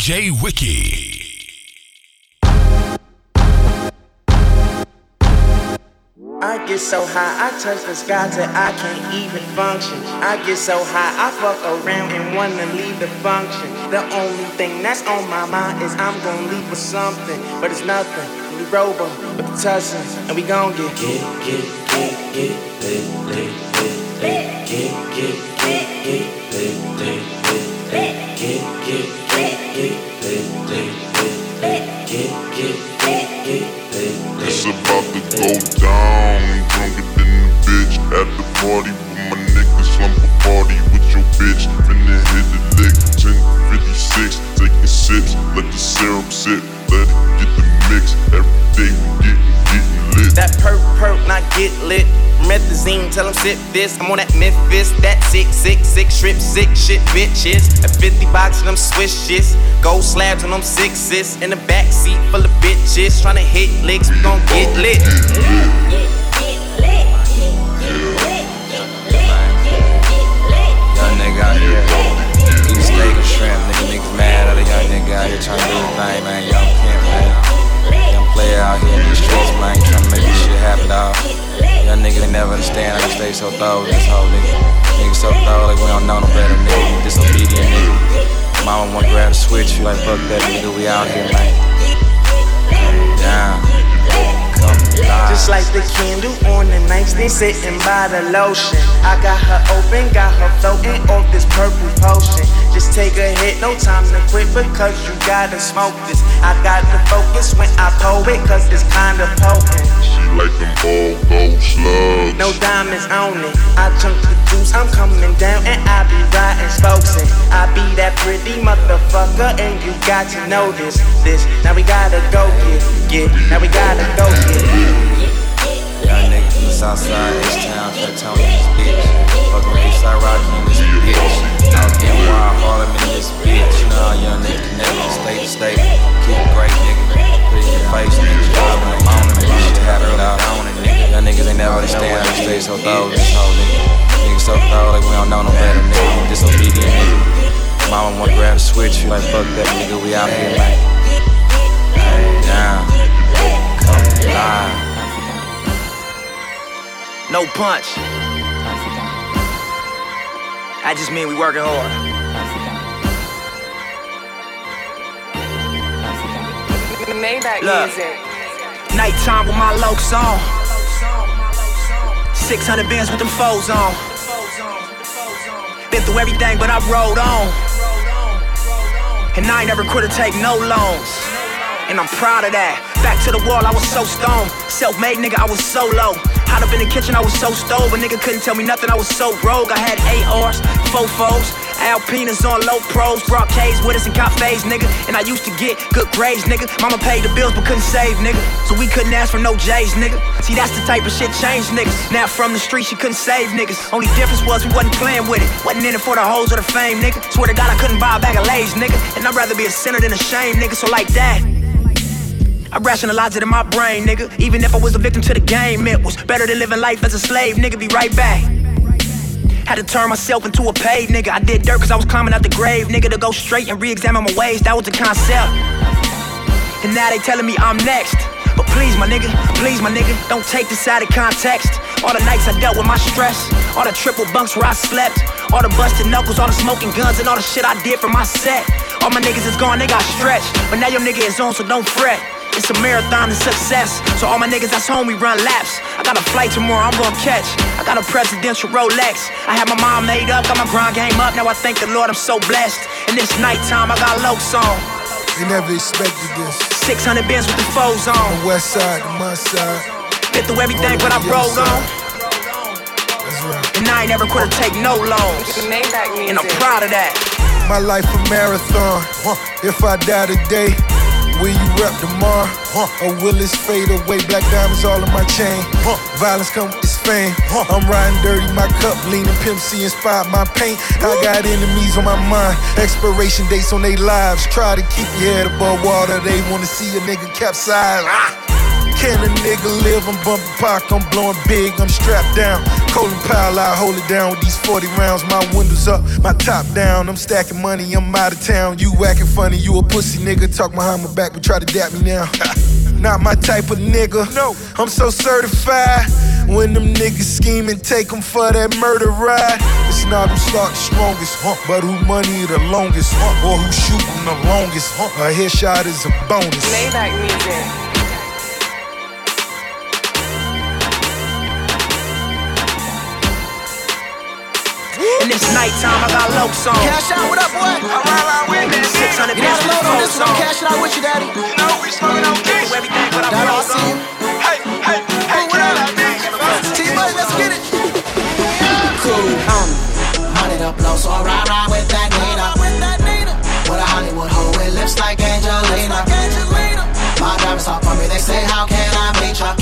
DJ Wiki. I get so high, I touch the sky till I can't even function. I get so high, I fuck around and wanna leave the function. The only thing that's on my mind is I'm gonna leave with something, but it's nothing. We roll them with the tussin, and we gon' get get get get get lit lit lit lit get get get get lit lit lit lit get get It's about to go down. Drunker than bitch at the party with my niggas. Slump a party with your bitch. Lick. 1056, taking sips. Let the syrup sit. Let it get the mix. Every day we getting, getting. That perk perk, not get lit. Methazine, tell them sip this. I'm on that Memphis, that sick, sick, sick, strip, sick shit, bitches. A 50 box of them swishes. Gold slabs on them sixes. In the back seat full of bitches. Tryna hit licks, we gon' get lit. Young nigga out here, eat steak and shrimp. Nigga, niggas mad at a young nigga out here trying to do his thing, man. Young pimp, man. Young player out here in these streets, man. Trying to make happen, dog. Young niggas they never understand you stay so with this whole nigga. Niggas so thorough, like we don't know no better, nigga. You disobedient, nigga. Mama wanna grab the switch, you like, fuck that, nigga. We out here, man. Down. Just like the candle on the nightstand, sitting by the lotion. I got her open, got her floating off this purple potion. Just take a hit, no time to quit because you gotta smoke this. I got to focus when I pull it, cause it's kinda potent. Like them all gold slugs. No diamonds on it. I chunk the juice, I'm coming down and I be riding spokes and I be that pretty motherfucker and you got to know this. This now we gotta go get, get. Now we gotta go get. Nigga the H-Town, Fat Tony, this bitch. Fucking Eastside Rocky in this bitch. Out getting wild, Harlem in this bitch. You know how young niggas connect state to state. Keep it great, nigga. Put it in your face, nigga. Drive in the make this shit happen out. Young niggas ain't never understand how you stay so thorough, this whole nigga. Niggas so thorough, like we don't know no better, nigga. Disobedient, nigga. Mama wanna grab the switch, you like, fuck that, nigga. We out here, man. Down. Come live. No punch. I just mean we working hard. Maybach Look. music. Nighttime with my lokes on. 600 Benz with them foes on. Been through everything, but I rolled on. And I ain't never quit or take no loans. And I'm proud of that. Back to the wall, I was so stoned. Self made nigga, I was so low. Hot up in the kitchen, I was so stove. A nigga couldn't tell me nothing, I was so rogue. I had ARs, fofos, Alpinas on low pros. Brought K's with us and cafes, nigga. And I used to get good grades, nigga. Mama paid the bills but couldn't save, nigga. So we couldn't ask for no J's, nigga. See, that's the type of shit changed niggas. Now from the street, she couldn't save niggas. Only difference was we wasn't playing with it. Wasn't in it for the hoes or the fame, nigga. Swear to God, I couldn't buy a bag of Lays, nigga. And I'd rather be a sinner than a shame, nigga. So like that. I rationalize it in my brain, nigga. Even if I was a victim to the game, it was better than living life as a slave, nigga. Be right back. Had to turn myself into a paid nigga. I did dirt cause I was climbing out the grave, nigga. To go straight and re examine my ways, that was the concept. And now they telling me I'm next. But please, my nigga, please, my nigga, don't take this out of context. All the nights I dealt with my stress, all the triple bunks where I slept, all the busted knuckles, all the smoking guns, and all the shit I did for my set. All my niggas is gone, they got stretched. But now your nigga is on, so don't fret. It's a marathon of success. So all my niggas that's home, we run laps. I got a flight tomorrow, I'm gonna catch. I got a presidential Rolex. I had my mind made up, got my grind game up. Now I thank the Lord I'm so blessed. And it's nighttime, I got low song. They never expected this. 600 Benz with the foes on. The west side, the my side. Been through everything, but I rolled on. That's right. And I ain't never quit to take no loans. Maybach music. And I'm proud of that. My life a marathon. If I die today, will you rep tomorrow? Or will this fade away? Black diamonds all in my chain. Violence come with this fame. I'm riding dirty, my cup leaning. Pimp C inspired my paint. I got enemies on my mind. Expiration dates on their lives. Try to keep your head above water. They wanna see a nigga capsize. Ah! Can a nigga live? I'm bumping park, I'm blowing big, I'm strapped down. Colin Powell, I hold it down with these 40 rounds. My windows up, my top down. I'm stacking money, I'm out of town. You whacking funny, you a pussy nigga. Talk behind my back, but try to dap me now. Not my type of nigga. No, I'm so certified. When them niggas scheme and take them for that murder ride. It's not who start the strongest, huh? but who money the longest, huh? or who shoot them the longest. Huh? A headshot is a bonus. Maybach music. It's nighttime, I got low song. Cash out, what up, boy? I'm right with that. 600 You got a load on this one, cash. out with you, daddy. You know we smoking on kids. Everything but I'm low see you. Hey, hey, hey, what up? I be? T-Buddy, let's get it. cool. Um, up low, so I ride, ride with that Nina. With a Hollywood hoe with lips like Angelina. My diamonds talk for me, they say, How can I meet ya?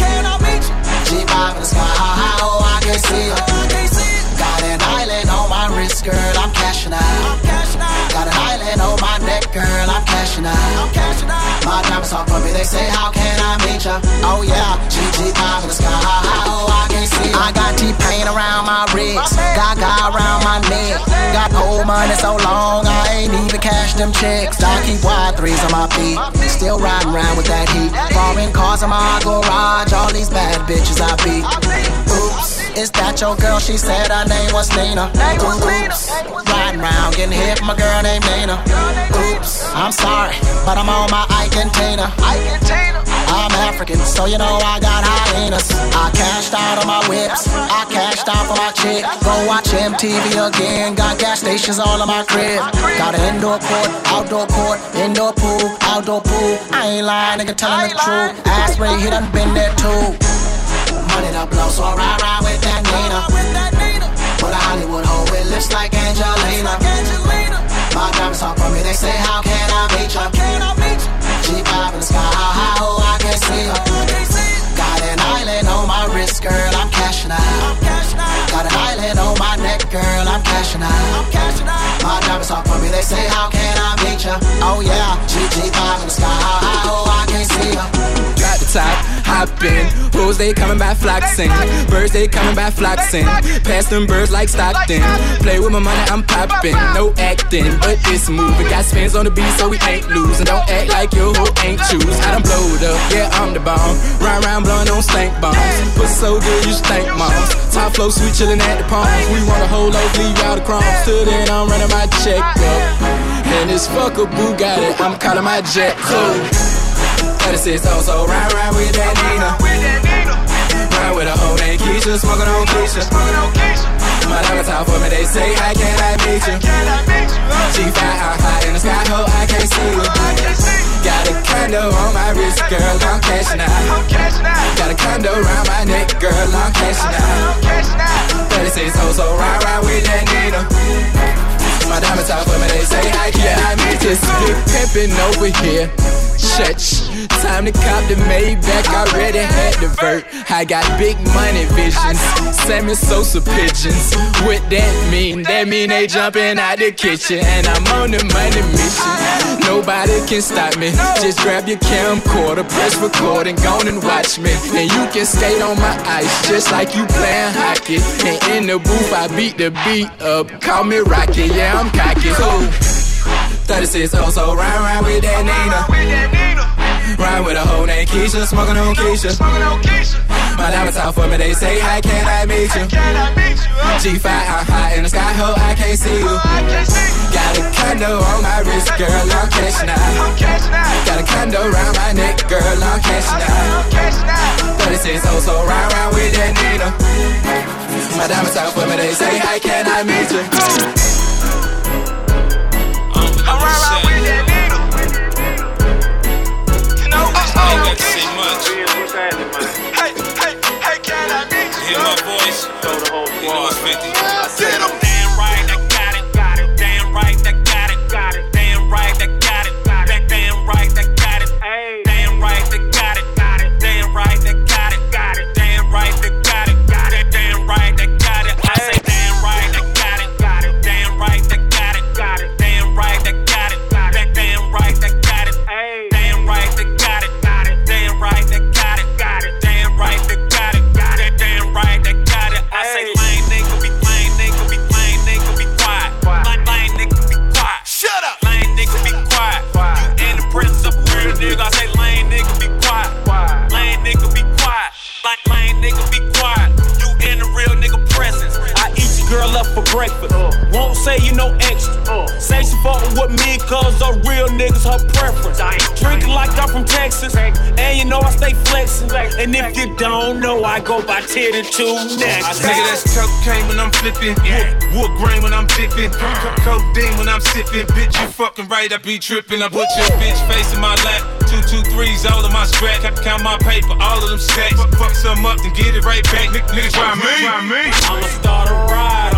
G5 in the sky, how high, oh, I can see ya. Girl, I'm cashing out. Got an island on my neck, girl, I'm cashing out. My diamonds talk for me, they say, How can I meet ya? Oh, yeah, GG5 in the sky, oh, I can see. I got T-Pain around my wrist, Gaga around my neck. Got old money so long, I ain't even cash them checks. I keep wide threes on my feet, still riding around with that heat. Foreign cars in my garage, all these bad bitches I beat. Is that your girl? She said her name was Nina. Oops, riding around getting hit, my girl named Nina. Oops, I'm sorry, but I'm on my Ike and Tina. I'm African, so you know I got hyenas. I cashed out on my whips, I cashed out for my chick. Go watch MTV again, got gas stations all in my crib. Got an indoor court, outdoor court, indoor pool, outdoor pool. I ain't lying, nigga, telling the truth. Ass Ray, he done been there too. Money up low, so I ride, ride with that Nina. With a Hollywood hoe with lips like Angelina. My diamonds talk for me, they say, How can I meet ya? G5 in the sky, how high, oh, I can see ya. Got an island on my wrist, girl, I'm cashing out. Got an island on my neck, girl, I'm cashing out. My diamonds talk for me, they say, How can I meet ya? Oh, yeah, GG5 in the sky, how high, oh, I can't see ya. Drop the top, hop in. Bulls they coming by flocking. Birds they coming by flocking. Pass them birds like Stockton. Play with my money, I'm popping. No acting, but it's moving. Got spins on the beat, so we ain't losing. Don't act like your hoe ain't choose. I done blowed up, yeah, I'm the bomb. Ride round blowing on stank bombs. Pussy so good, you stank moms. Top flow, sweet chillin' at the palms. We want a whole loaf, leave out the crumbs. Till then, I'm running my check up. And this fuck a Bugatti, I'm calling my jet cool. 36 oh, so ride, ride with that Nina. Ride with a hoe named Keisha, smoking on Keisha. My diamonds out for me, they say, How can I meet you? G5 out high in the sky, ho, I can't see you. Got a condo on my wrist, girl, I'm cashing out. Got a condo around my neck, girl, I'm cashing out. 36 oh, so ride, ride with that Nina. My diamonds out for me, they say, How can I meet you? Big pimpin' over here. Church. Time to cop the Maybach, I already had the vert. I got big money visions, Sammy Sosa pigeons. What that mean? That mean they jumping out the kitchen, and I'm on the money mission. Nobody can stop me. Just grab your camcorder, press record, and go and watch me. And you can skate on my ice, just like you playing hockey. And in the booth, I beat the beat up. Call me Rocky, yeah, I'm cocky. Cool. 36 oh, so ride, ride with that Nina. Ride with a hoe named Keisha, smoking on Keisha. My diamonds out for me, they say, How can I meet you? G5 out high in the sky, ho, I can't see you. Got a condo on my wrist, girl, I'm cashing out. Got a condo around my neck, girl, I'm cashing out. 36 oh, so ride, ride with that Nina. My diamonds out for me, they say, How can I meet you? Ain't got to say much. Hey, hey, hey, can I meet you? Hear my voice. You know it's 50. For breakfast. Won't say you no extra. Say she fuckin' with me cause the real niggas her preference. Drinking like I'm from Texas, and you know I stay flexin'. And if you don't know, I go by 10 and 2 next. Nigga, that's cocaine when I'm flipping. Wood, wood grain when I'm dipping. Co- codeine when I'm sippin'. Bitch, you fucking right, I be trippin'. I put your bitch face in my lap. Two, two, threes, all of my strap. Count my paper, all of them stacks. Fuck some up, then get it right back. Nigga, nigga try me. I'ma start a ride, I'ma start a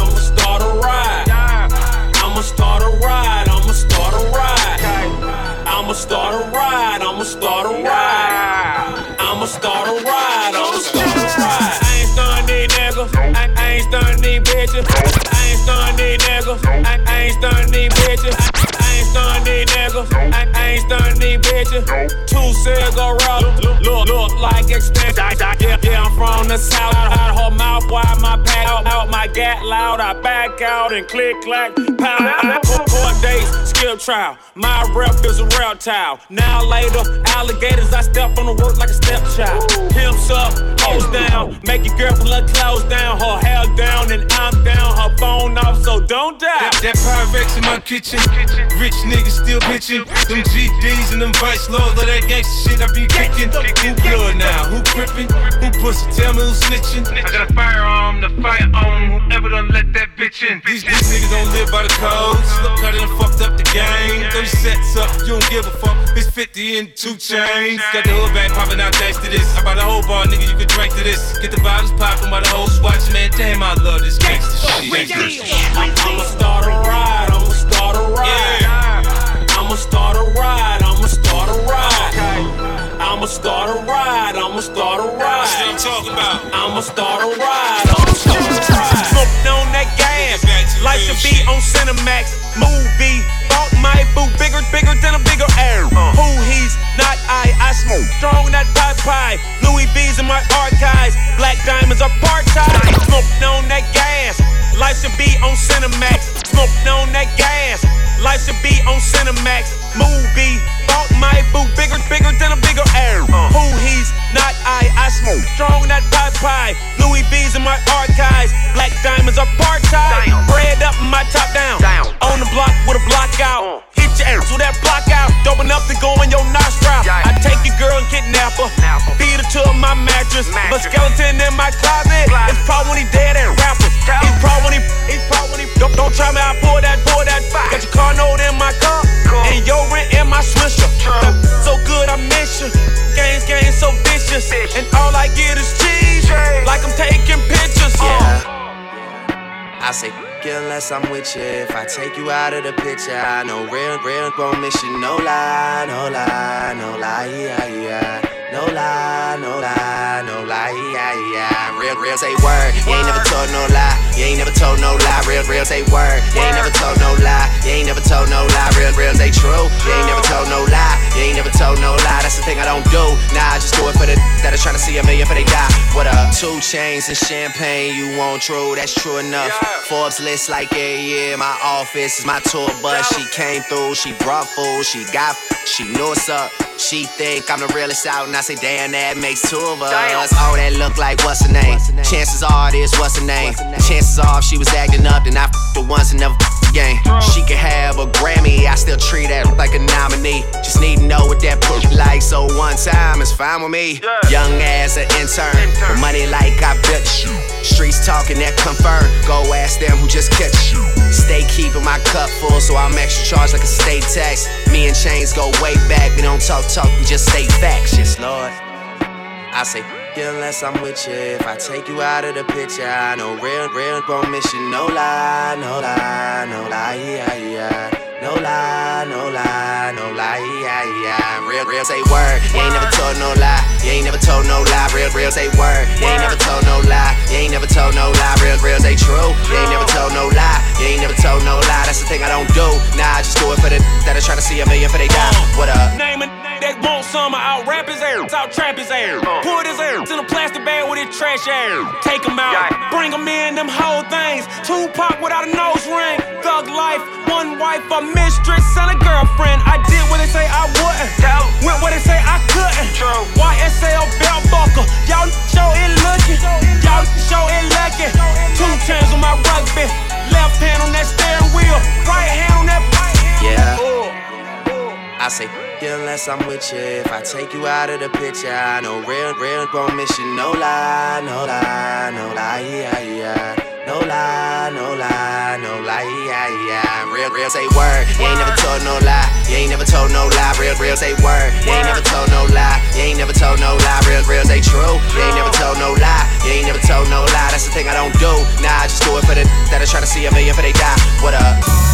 ride. I'ma start a ride, I'ma start a ride. I'ma start a ride, I'ma start a ride. I'ma start a ride, I'ma start a ride. I ain't stunning these niggas, I, ain't stunning these bitches. I ain't stunning these niggas, I, ain't stunning these bitches. I ain't stunning these niggas, I, ain't stunning these bitches. Two cigarettes, look, look, look like extension. Yeah, From the south. Out her mouth wide, my pack out, out my gat loud. I back out and click clack, pound. Court, dates, skip trial. My rep is a reptile. Now later, alligators, I step on the work like a stepchild. Pimps up, hoes down, make your girlfriend look clothes down, her hair down, and I'm down, her phone off, so don't die. That, that Pyrex in my kitchen. Rich niggas still pitching. Them GDs and them vice lords, all that gangsta shit I be kicking. Who blood now? Who crippin'? Who pussy? Tell me who's snitching. I got a firearm, the fire on whoever done let that bitch in. These, these niggas don't live by the codes. Look how they done fucked up the game. 30 sets up, you don't give a fuck. It's 50 and two chains. Got the hood back popping out thanks to this. I bought a whole bar, nigga, you can drink to this. Get the bottles popping while the hoes watching, man. Damn, I love this gangsta shit. I'ma start a ride, I'ma start a ride. I'ma start a ride, I'ma start a ride. I'ma start a ride, I'ma start a ride. That's what I'm talking about. I'ma start a ride, I'ma start a ride. Smoking on that gas, like the beat on Cinemax. Movie, bought my boo, bigger, bigger than a bigger air. Uh. Who he's not I, I smoke strong that pie pie. Louis V's in my archives, black diamonds are part time. Smoking on that gas, life should be on Cinemax. Smoking on that gas, life should be on Cinemax. Movie, bought my boo, bigger, bigger than a bigger air. Who he's not I, I smoke strong that pie pie. Louis V's in my archives, black diamonds are part time. Bread up, my top down. On the block with a block out. Hit your ass with that block out. Dope enough to go in your nostril. I take your girl and kidnap her. Feed her to my mattress. But skeleton in my closet. It's probably when he dead and rapper. It's probably when he, it's probably when he, don't, don't try me, I pull that. Got your car note in my car. And your rent in my swisher. So good, I miss you. Games, games so vicious. And all I get is cheese. Like I'm taking pictures. Yeah, I say, unless I'm with you. If I take you out of the picture, I know real, real gon' miss you. No lie, no lie, no lie, yeah, yeah. No lie, no lie, no lie, yeah, yeah. Real, real say word. You ain't never told no lie. You ain't never told no lie. Real, real say word. You ain't never told no lie. You ain't never told no lie. Real, real say true. You ain't never told no lie. You ain't never told no lie. That's the thing I don't do. Nah, I just do it for the that are trying to see a million for they die. What up? Two chains and champagne. You want true? That's true enough. Forbes list like yeah, yeah. My office is my tour bus. She came through. She brought food. She got. She knew what's up. She think I'm the realest out, and I say, damn, that makes two of us. Oh, that look like what's her name? Chances are this, what's her name? Chances are if she was acting up, then I f for once and never again. She could have a Grammy, I still treat her like a nominee. Just need to know what that push like, so one time is fine with me. Young as an intern, with money like I built you. Streets talking that confirm. Go ask them who just catch you. Stay keeping my cup full, so I'm extra charged like a state tax. Me and Chains go way back. We don't talk talk, we just say facts. Yes, Lord. I say, unless I'm with you. If I take you out of the picture, I know real, real gon' miss you. No lie, no lie, no lie, yeah, yeah. No lie, no lie, no lie, yeah, yeah. Real, real say word. You ain't never told no lie. You ain't never told no lie. Real, real say word. You ain't never told no lie. You ain't never told no lie. Real, real say true. You ain't never told no lie. You ain't never told no lie. That's the thing I don't do. Nah, I just do it for the that are trying to see a million for they die. What up? Name it, they want some, I'll rap his air, I'll trap his air. Put his air in a plastic bag with his trash air. Take him out, bring him in, them whole things. Tupac without a nose ring. Thug life, one wife, a mistress, and a girlfriend. I did what they say I wouldn't. Went where they say I couldn't. YSL belt buckle, y'all show it looking. Y'all show it lucky. Two chains on my rugby. Left hand on that steering wheel, right hand on that. Yeah. I say, unless I'm with you. If I take you out of the picture, I know real, real gon' miss you. No lie, no lie, no lie, yeah, yeah. No lie, no lie, no lie, yeah, yeah. Real, real say word. You ain't never told no lie. You ain't never told no lie. Real, real say word. You ain't never told no lie. You ain't never told no lie. Real, real say true. You ain't never told no lie. You ain't never told no lie. That's the thing I don't do. Nah, I just do it for the that I try to see a million for they die. What up?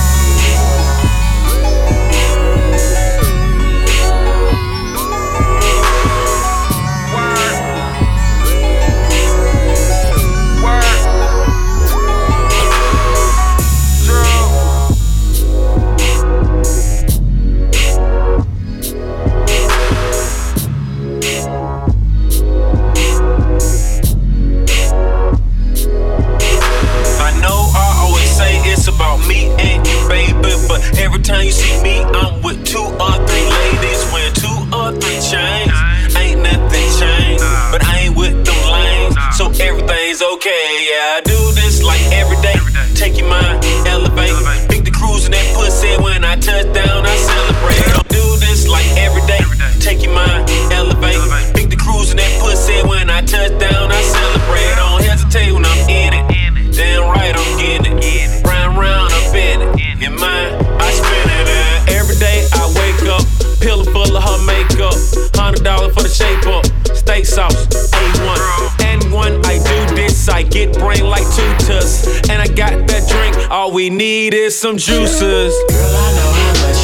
Time you see me, I'm with two or three ladies wearing two or three chains. Ain't nothing changed, but I ain't with them lanes. So everything's okay. Yeah, I do this like every day. Take your mind, elevate. Big the cruise and that pussy when I touch down, I celebrate. I do this like every day. Take your mind, elevate. Big the cruise and that pussy when Dollars for the shape up. Steak sauce, A1. And when I do this, I get brain like tutus. And I got that drink, all we need is some juices. Girl, I know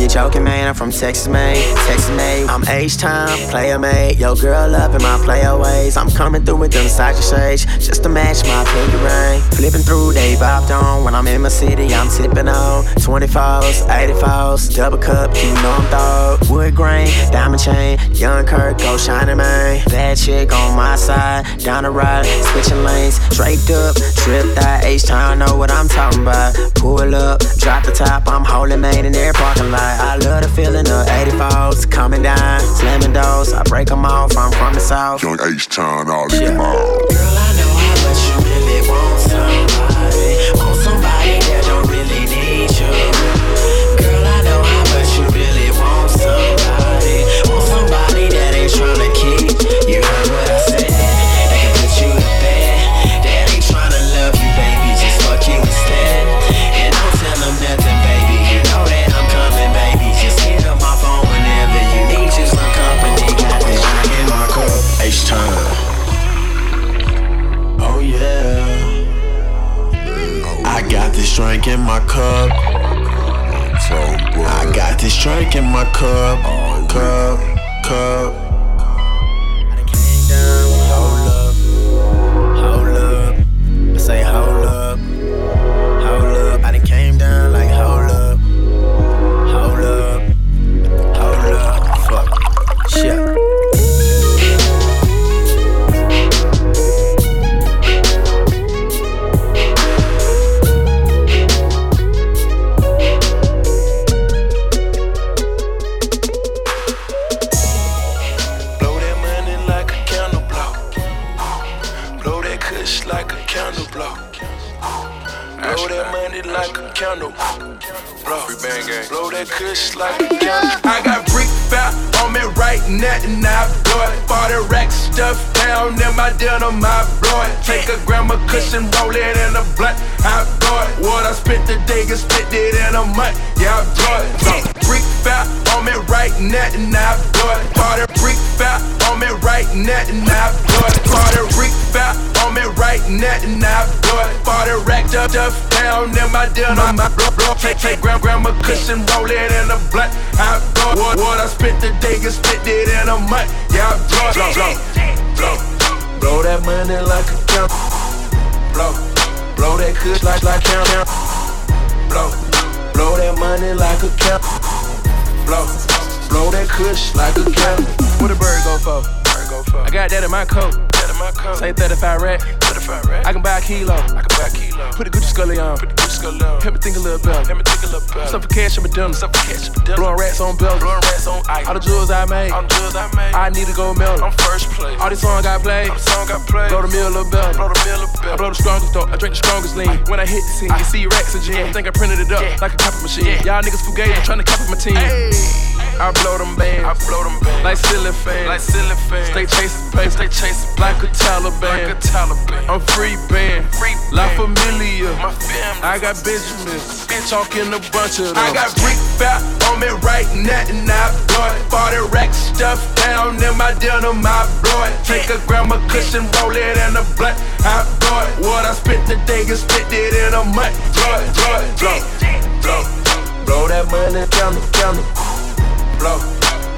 you're joking, man. I'm from Texas, man, Texas made. I'm H-Town, player made, yo girl in my player ways. I'm coming through with them side shades, just to match my pinky ring. Flipping through, they bopped on. When I'm in my city, I'm tipping on 24s, 84s, double cup, you know I'm thawed. Wood grain, diamond chain, young Kirk, go shining, man. Bad chick on my side, down the ride, switching lanes, draped up, tripped out, H-Town, know what I'm talking about. Pull up, drop the top, I'm holding man in their parking lot. I love the feeling of 84s coming down, slamming doors, I break them off, I'm from the south. Young H-Town, all in the mall. This drink in my cup. I got this drink in my cup. Cup, cup. That like a. I got brick fat on me right now, and I blow it. 40 rack stuff down in my I blow it. Take a of cushion, roll it in a blunt, I it. What I spent the day, can spend it in a month, yeah, I blow it. Brick fat on me right now, and I blow it. 40 brick fat on me right now and I blow it. Party Rick fat on me right now and I blow Party racked up, up down in my denim. My blow, blow. Take, take gram, gram a cushion, roll it in a blunt. I blow what, what I spent the day and spent it in a month. Yeah, I blow, blow, blow, blow. Blow that money like a count. Blow, blow that kush like like count, count. Blow, blow that money like a count. Blow, blow that kush like a count. What a bird go for? I got that in my coat. Say 35 rack. 35 rack. I can buy a kilo. I can buy a kilo. Put the Gucci scully on. Put the Gucci scully on. Help me think a little better. Help me think a little better. Stuff for cash in my dinner. Stuff for cash in my dinner. Blowing rats on bells. Blowing rats on ice. All the jewels I made. All the jewels I made. I need to go mill. I'm first place. All these songs I played. All the song got played. Blow the mill a little better. Blow the mill a better. I blow the strongest though. I drink the strongest lean. When I hit the scene, I see racks of gin. Think I printed it up like a copy machine. Y'all niggas fugazi trying to copy my team. I blow them bands. I blow them bands. Like ceiling fans. Like ceiling fans. Stay chasing paper. Stay chasing like a Taliban. Like a Taliban. I'm free band. Free La Familia. My family. I got Benjamin. Talking a bunch of them. I got brick fat on me right now and I blow it. Bought it rack stuff down in my denim. I blow it. Take a grandma of cushion, roll it in a blunt. I blow it. What I spent the day and spent it in a month. Blow it, blow it, blow, blow. Blow that money, counter, counter. Blow,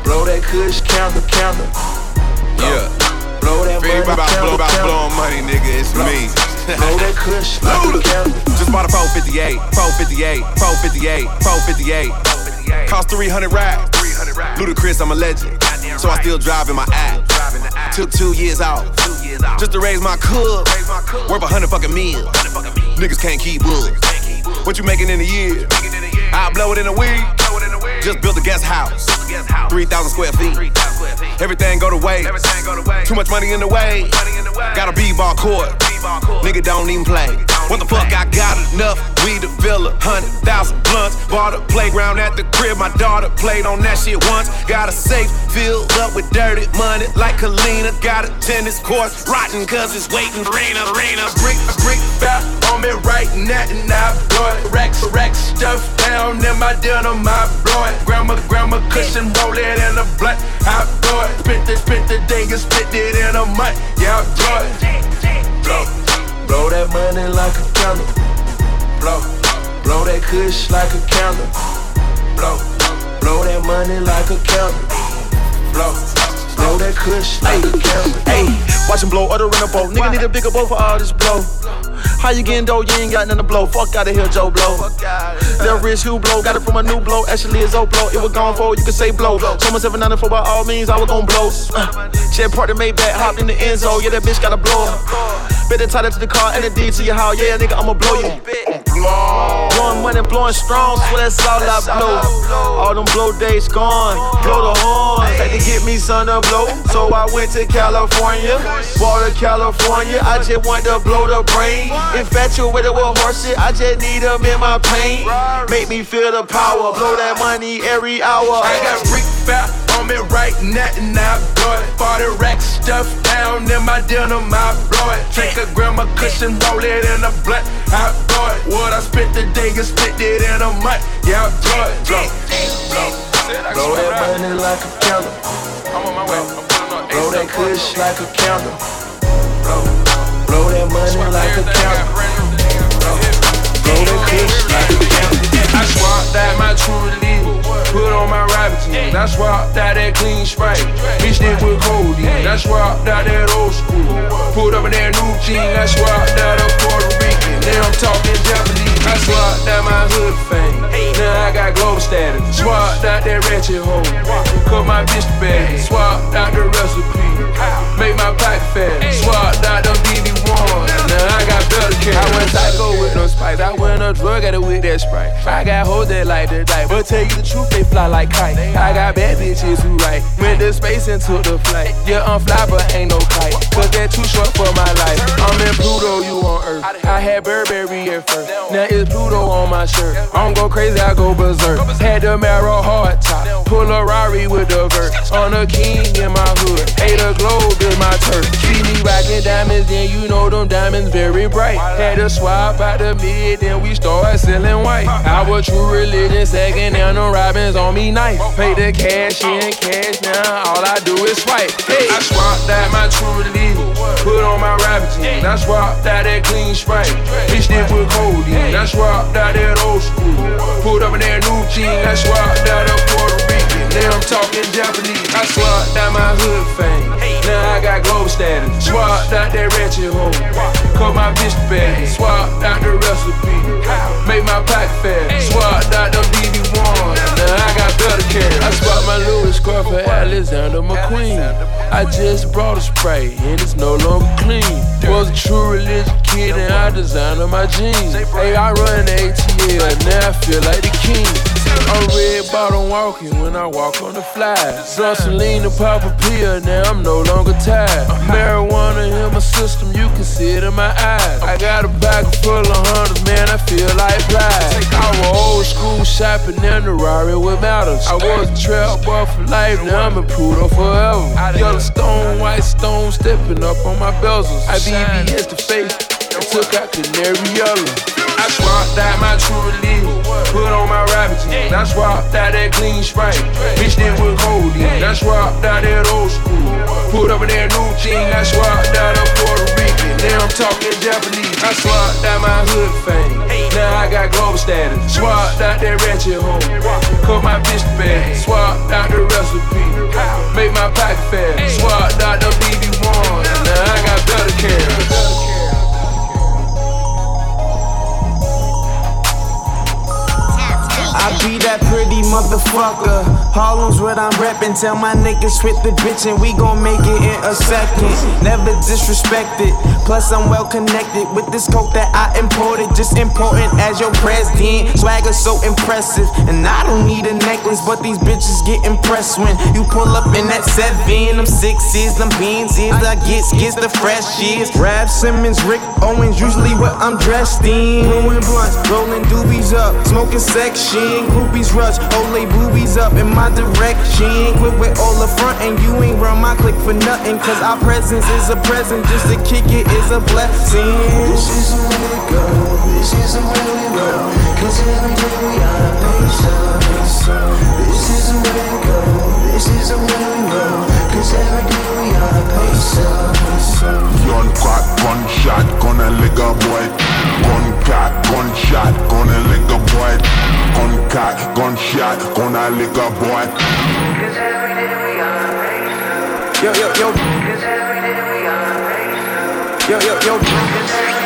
blow that kush, counter, counter. Yeah. Blow that money, counter, blow about blowing money, nigga, it's me. Blow that kush a counter. Just bought a 458, 458, 458, 458. Cost 300 racks. Ludacris, I'm a legend. So I still drive in my act. Took two years out. Just to raise my cub. Worth a hundred fucking meal. Niggas can't keep up. What you making in a year? I'll blow it in a week. Just built a guest house. 3,000 square feet. Everything go to waste. Too much money in the way. Got a b-ball court. Nigga don't even play. What the fuck? I got enough We to fill a hundred thousand blunts. Bought a playground at the crib. My daughter played on that shit once. Got a safe filled up with dirty money like Kalina. Got a tennis court rotten cause it's waiting. Rena, Rena. brick, a brick fat on me right now and I it. Racks, racks, stuff down in my denim, I blow it. Grandma, grandma cushion, roll it in a blunt, I blow it. Spent the, spent the day and spent it in a month, yeah, I blow it. Blow, blow that money like a candle. Blow, blow that kush like a candle. Blow, blow that money like a candle. Blow, blow that kush like a candle. Hey, watch him blow, other in a boat. Nigga need a bigger boat for all this blow. How you getting dough? You ain't got nothing to blow. Fuck out of here, Joe Blow. Lil Rich who blow, got it from a new blow. Actually, it's old blow. It was gone for, you can say blow. Someone 794 by all means, I was gon' blow. Uh, Jet party made back, hopped in the end zone. Yeah, that bitch got a blow. Better tie that to the car and the D to your house. Yeah, nigga, I'ma blow you. Blowing money, blowing strong, so that's all I blow. All them blow days gone, blow the horn. Had to get me some to blow, so I went to California. Bought to California, I just want to blow the brain. Infatuated with horses, I just need them in my pain. Make me feel the power, blow that money every hour. I got brick fat on me right now and I blow it. Bought the rack stuff down in my denim, I blow it. Take a gram of cushion, roll it in a blunt, I blow it. What I spent the day and spent it in a month, yeah, I blow it. Blow, blow, blow that money like a candle. Blow that kush like a candle. Blow, blow that money like a candle. Blow, that kush like a candle. I swapped out my true religion, put on my rabbit jeans. I swapped out that clean sprite, mixed it with codeine. I swapped out that old school, put up in that new jean. I swapped out a Puerto Rican, now I'm talking Japanese. I swapped out my hood fame, now I got global status. Swapped out that ratchet hoe, cut my bitch bed. Swapped out the recipe, make my pocket fat. Swapped out them BB1, now I got better. I went psycho with no spice, I went a drug addict with that sprite. I got hoes that like the dice, but tell you the truth, they fly like kite. I got bad bitches who right, went to space and took the flight. Yeah, I'm fly, but ain't no kite, cause that too short for my life. I'm in Pluto, you on Earth. I had Burberry at first, now it's Pluto on my shirt. I don't go crazy, I go berserk. Had the Marrow hard top, pull a Rari with the vert. On a king in my hood, say the globe is my turf. See me rocking diamonds, then you know them diamonds very bright. Had to swap out the mid, then we started selling white. Our true religion, second down the robins on me nice. Pay the cash in, cash now, all I do is swipe. Hey, I swapped out my true religion, put on my rabbit jeans. I swapped out that clean sprite, mixed it with codeine. I swapped out that old school, put up in that new jeans. I swapped out a Puerto Rican, now I'm talking Japanese. I swapped out my hood fame, now I got gold status. Swapped out that ratchet hole, cut my bitch bag, swapped out the recipe, make my pack fat, swapped out the BB1, now I got better cash. I swapped my Louis scarf for Alexander McQueen. I just brought a spray and it's no longer clean. Was a true religion kid and I designed on my jeans. Hey, I run ATL, now I feel like the king. I'm red bottom walking when I walk on the fly. Some Selena pop a pill, now I'm no longer tired. Marijuana in my system, you can see it in my eyes. I got a bag full of hundreds, man, I feel like pride. Shopping in the Rari with matters. I was a trap boy for life, now I'm a Pluto forever. Yellow stone, white stone, stepping up on my bezels. I BBS the face, took out canary yellow. I swapped out my true religion, put on my rabbit jeans. I swapped out that clean sprite, mixed it with codeine. I swapped out that old school, put up in that new jeans. I swapped out a Puerto Rican, now I'm talking Japanese. I swapped out my hood fame, now I got global status. Swapped out that ratchet home, cut my bitch bag, swapped out the recipe, make my pocket fat, swapped out the BB1, now I got better cash. I be that pretty motherfucker. Harlem's what I'm reppin'. Tell my niggas with the bitch and we gon' make it in a second. Never disrespected. Plus I'm well connected with this coke that I imported. Just important as your president. Swagger so impressive. And I don't need a necklace, but these bitches get impressed when you pull up in that seven. Them sixes, them beans is I get gets the fresh shits. Raf Simons, Rick Owens, usually what I'm dressed in. Blowing blunts, rolling doobies up, smoking section. Groupies rush, Olay boobies up in my direction. Quit with all the front and you ain't run my click for nothing. Cause our presence is a present, just to kick it is a blessing. This is the way to go, this is the way we roll. Cause every day we are patience. This is the way to go, this is the way we roll. Cause every day we are patience. Gun crack, gunshot, gonna lick a boy. Gun cock, gunshot, gonna lick a boy. Gun cock, gunshot, gonna lick a boy. Cause every day we are patience. Yo, yo, yo. Cause every day we are patience. Yo, yo, yo.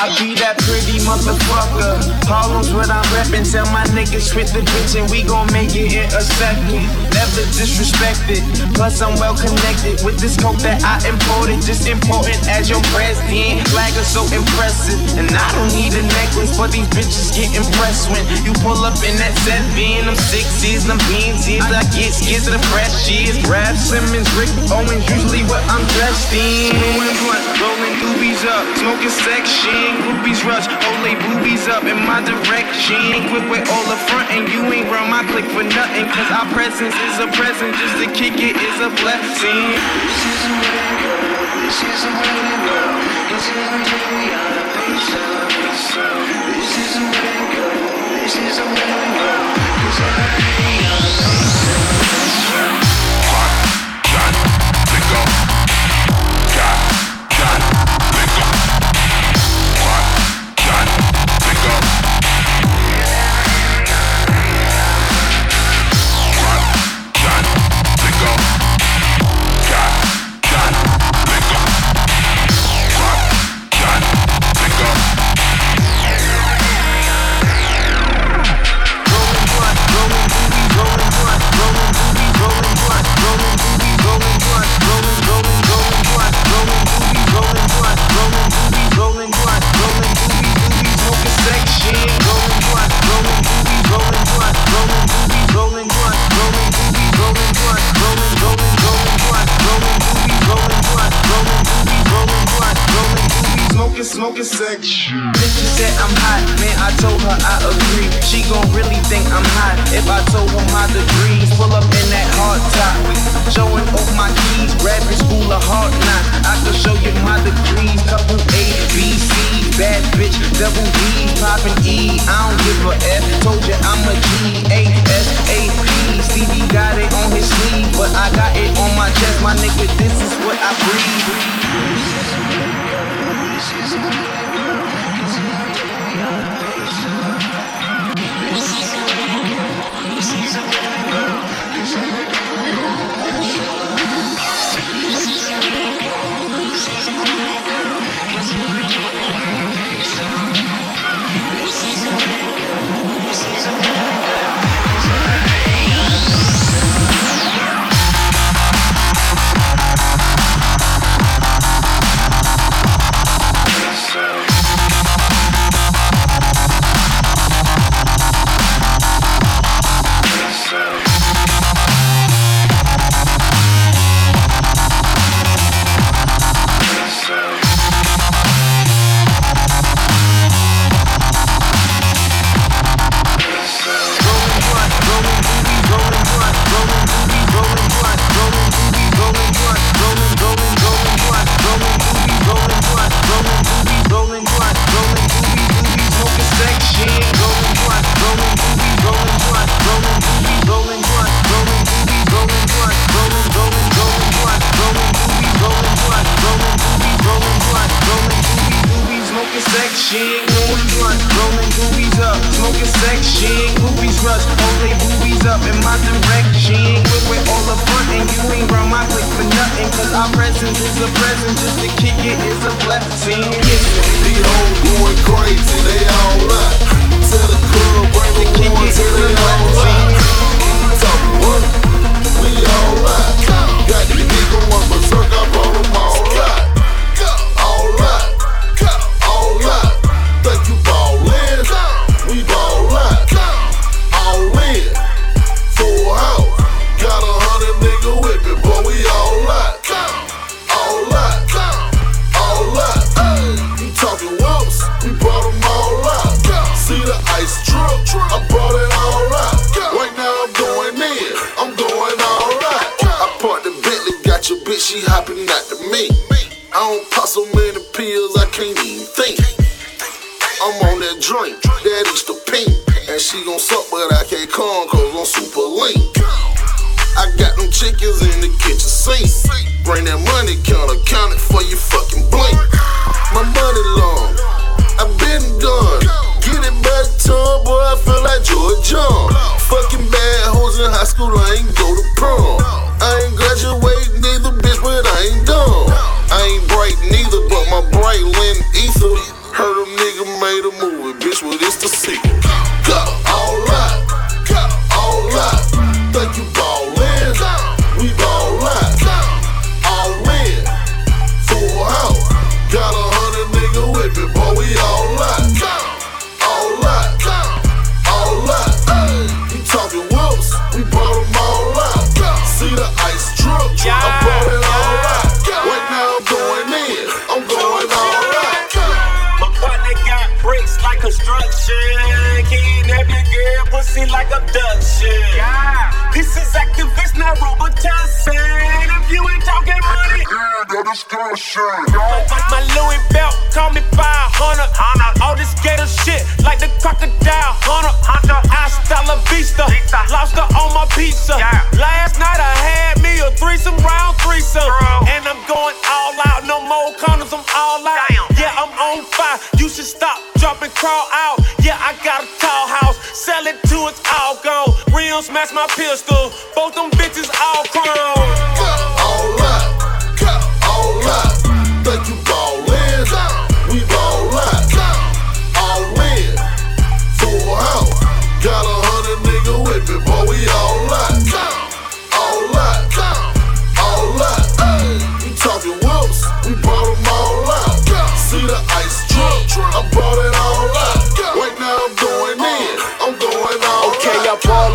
I be that pretty motherfucker. Harlem's what I'm reppin'. Tell my niggas quit the bitch and we gon' make it in a second. Never disrespected. Plus I'm well connected with this coke that I imported. Just important as your president. Flagger so impressive. And I don't need a necklace, but these bitches get impressed when you pull up in that seven. Them sixes, them beans is I get skits of the fresh shit. Raf Simons, Rick Owens, usually what I'm dressed in. Rolling blunt, rolling doobies up, smoking section. Groupies rush, Olay boobies up in my direction. Quit with all the front and you ain't run my click for nothing. Cause our presence is a present, just to kick it is a blessing. This is the way to go, this is the way roll. Cause every day we are patience. This is the way to go, this is the way we roll. Cause every day we are she hopping out to me. I don't pop so many pills, I can't even think. I'm on that drink, that is the pink. And she gon' suck, but I can't come, cause I'm super lean. I got them chickens in the kitchen sink. Bring that money counter, count it for your fucking blink.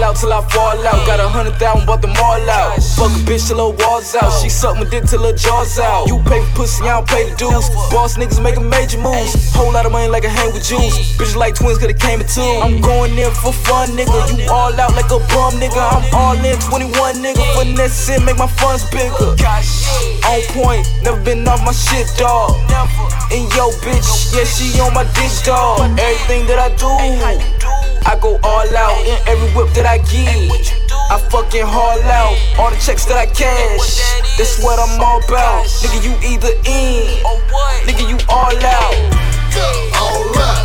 out till I fall out. Got a hundred thousand, bought them all out. Fuck a bitch till her walls out. She suck my dick till her jaws out. You pay for pussy, I don't pay the dues. Boss niggas making major moves. Whole lot of money like I hang with Jews. Bitches like twins, cause it came in two. I'm going in for fun, nigga. You all out like a bum, nigga. I'm all in 21, nigga. Finesse it, make my funds bigger. On point, never been off my shit, dog. And yo, bitch, yeah, she on my dick, dog. Everything that I do. I go all out in every whip that I get. I fucking haul out all the checks that I cash. That's what I'm all about. Nigga, you either in, nigga, you all out. All out,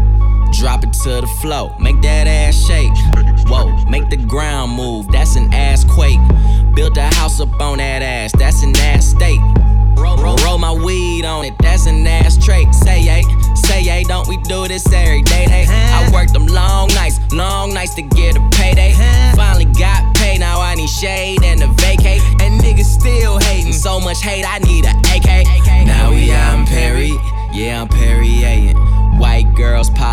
Drop it to the flow, make that ass shake. Whoa, make the ground move, that's an ass quake. Built a house up on that ass, that's an ass state. Roll, roll, roll my weed on it, that's an ass trait. Say yay, say yay, don't we do this every day? Hey, I worked them long nights, long nights to get a payday. Finally got paid, now I need shade and a vacate. And niggas still hating, so much hate, I need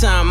Time,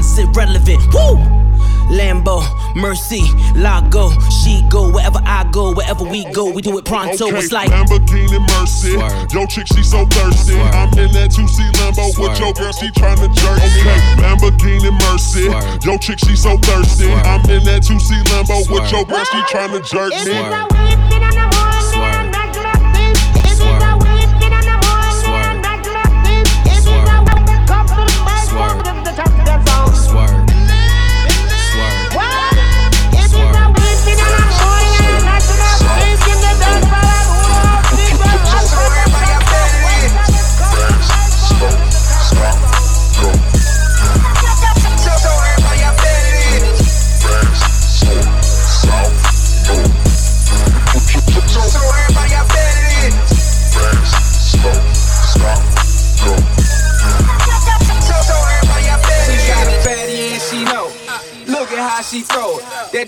sit relevant. Woo! Lambo, Mercy, Lago, she go wherever I go, wherever we go, we do it pronto. Okay, It's like Lamborghini Mercy. Yo, chick, she so thirsty. I'm in that 2C Lambo with your girl, she tryna jerk me. Okay, Lamborghini Mercy. Yo, chick, she so thirsty. I'm in that 2C Lambo with your girl, she tryna jerk me. She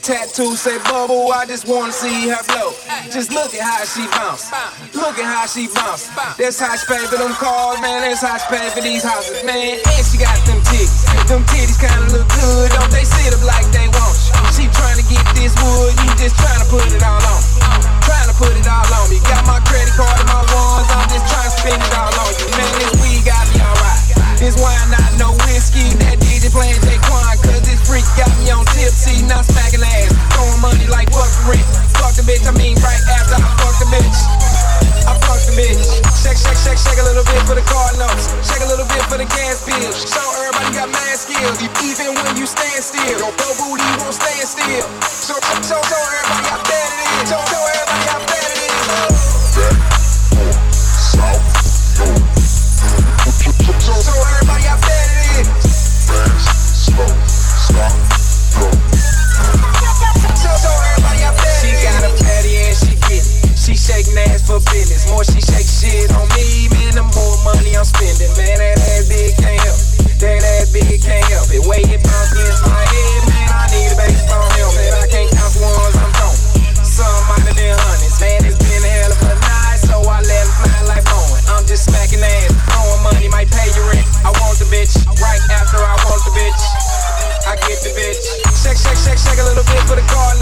tattoo say bubble, I just wanna see her blow. Just look at how she bounce. Look at how she bounce. That's how she pay for them cars, man. That's how she pay for these houses, man. And she got them titties. Them titties kinda look good, don't they sit up like they want you? She tryna get this wood, you just tryna put it all on. Tryna put it all on me. Got my credit card and my ones, I'm just tryna spend it all on you. Man, this weed got me alright. This wine not no whiskey, that busy playing Jaquan, cause this freak got me on tipsy, not smacking ass. Throwing money like fuck rent. Fuck the bitch, I mean right after I fuck the bitch. I fuck the bitch. Shake, shake, shake, shake a little bit for the Cardinals. Shake a little bit for the gas bills. Show everybody got mad skills, even when you stand still. Your bro booty won't stand still. So, so, so everybody out bad it is. So, everybody out there it is. South, north. So everybody out there spending. Man, that ass big can't help. That ass big can't help it. It bounce against my Shake, a little bit for the car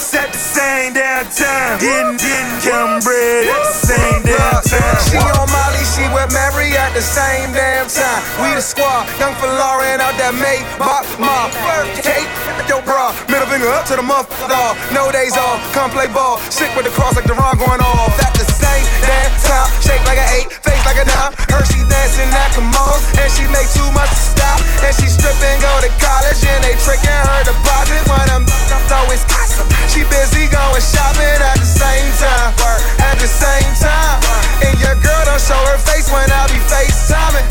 at the same damn time. Getting, getting cum bread at the same She on Molly, she with Mary at the same damn time. We the squad, young for Lauren out that Maybach mob. Kate, your bra, middle finger up to the motherfucker. No days off, come play ball. Sick with the cross like the wrong going off. At the same damn time, shape like an eight, face like a nine. Her she dancing at Kamo's, and she make too much to stop. And she strip and go to college, and they tricking her deposit. When I'm always casa. She busy going shopping at the same time. At the same time. And your girl don't show her face when I be FaceTiming.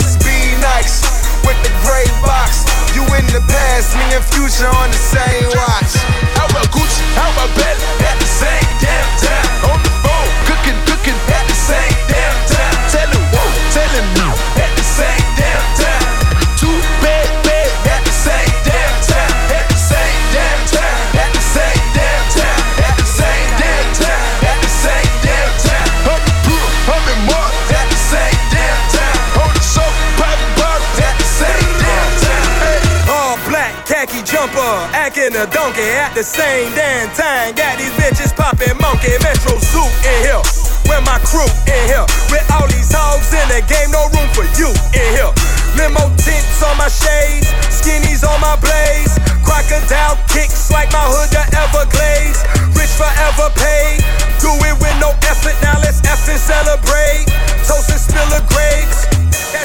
SB nice with the gray box. You in the past, me and future on the same watch. How about Gucci? How about Bella? At the same damn time. Donkey at the same damn time. Got these bitches popping monkey, Metro suit in here. With my crew in here. With all these hogs in the game, no room for you in here. Limo tints on my shades, skinnies on my blaze. Crocodile kicks like my hood the Everglades. Rich forever paid, do it with no effort. Now let's F and celebrate. Toast and spill a grapes.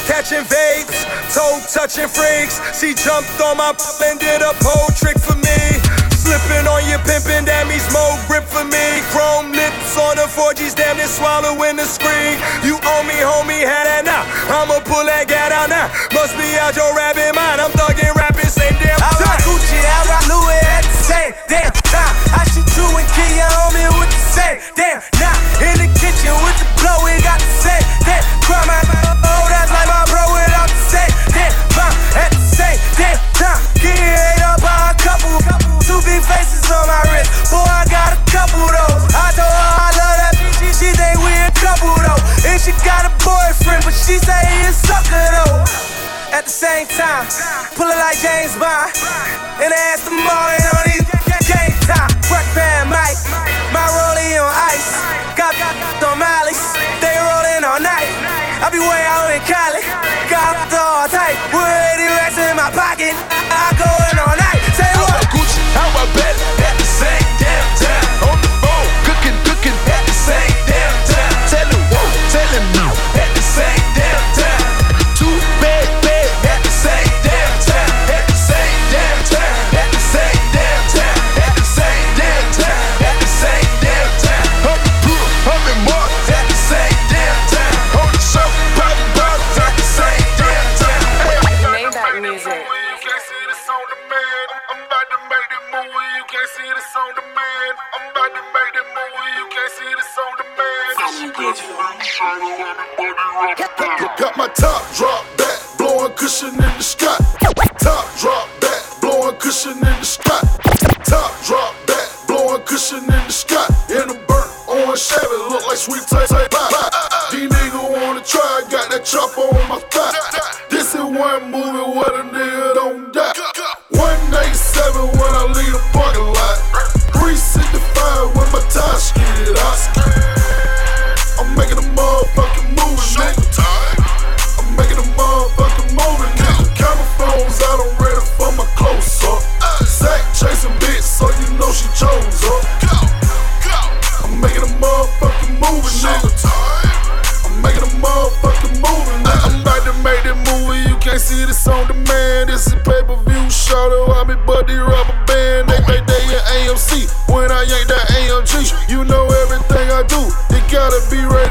Catching vapes, toe touching freaks. She jumped on my pop and did a pole trick for me. Slipping on your pimpin', that means more grip for me. Chrome lips on the 4Gs, damn near swallowing the screen. You owe me, homie, had that now. I'ma pull that gat out now. Must be out your rabbit mind. I'm thuggin' rapping, same damn time. I rock. Gucci, I rock Louis at the same damn time. I shoot you and kill your homie same damn knife. In the kitchen with the blow, we got the same damn crime. I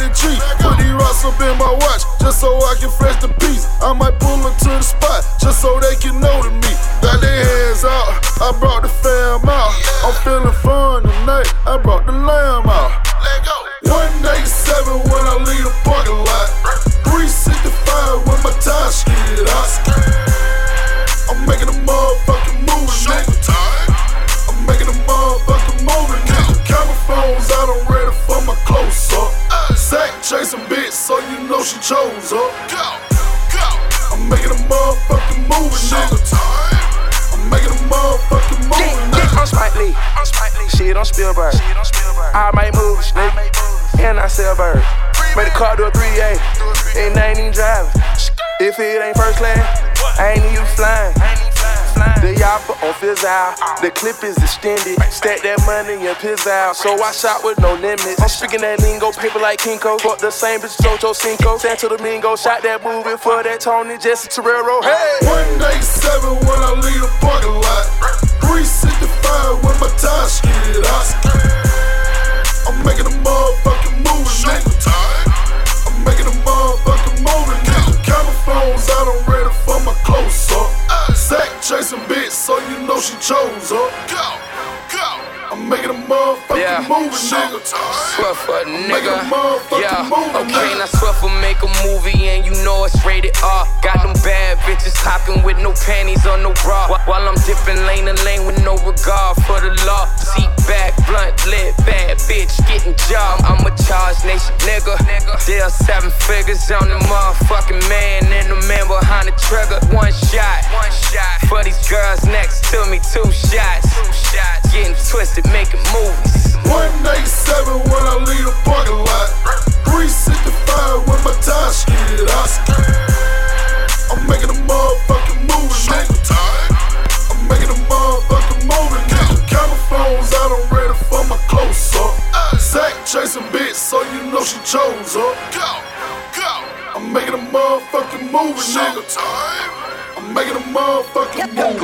rated G. Put these rocks up in my watch, just so I can flex the piece. I might pull them to the spot, just so they can know to me. Got their hands out, I brought the fam out. I'm feeling fun tonight, I brought the lamb out. 187 when I leave the parking lot. 365 when my tie skid out. I'm making a motherfucking movie, nigga. I'm making a motherfucking movie, nigga. Camera phones out, I'm ready for my close chasing bitch, so you know she chose up. I'm making a motherfucking movie, nigga. I'm making a motherfucking movie, nigga. I'm Spike Lee. Shit, I'm Spielberg. I make movies, nigga. And I sell birds. Made the car do a 3A. And I ain't even driving. If it ain't first class, I ain't even flying. The yapper on fizz out. The clip is extended. Stack that money and piss out. So I shot with no limits. I'm speaking that lingo, paper like Kinko. Fuck the same bitch, Jojo Cinco. Santo Domingo. Shot that movie for that Tony Jesse Torero. Hey! 187 when I leave the parking lot. 365 when my tie skid out. I'm making a motherfucking movie, nigga. I'm making a motherfucking movie, nigga. Camera phones out, I'm ready for my close up. Zach chasing bitch, so you know she chose up. I'm making a motherfucking Yeah. movie, nigga. Swear for a Making a nigga. Yeah, movie, okay, nigga. now swear for make a movie and you know it's rated R. Got them bad bitches hopping with no panties or no bra. While I'm dipping lane to lane with no regard for the law. Seat back, blunt lit, bad bitch getting job. I'm a charge nation nigga. Deal seven figures on the motherfucking man and the man behind the trigger. One shot, one shot for these girls next to me. Two shots, two shots. Getting twisted, making movies. 187 when I leave the parking lot. 365 when my tie skidded. I'm making a motherfucking movie, nigga. I'm making a motherfucking movie, nigga. Camera phones I don't ready for my close up. Zach chasing bitch, so you know she chose up. Go, go. I'm making a motherfucking movie, nigga. I'm making a motherfucking movie.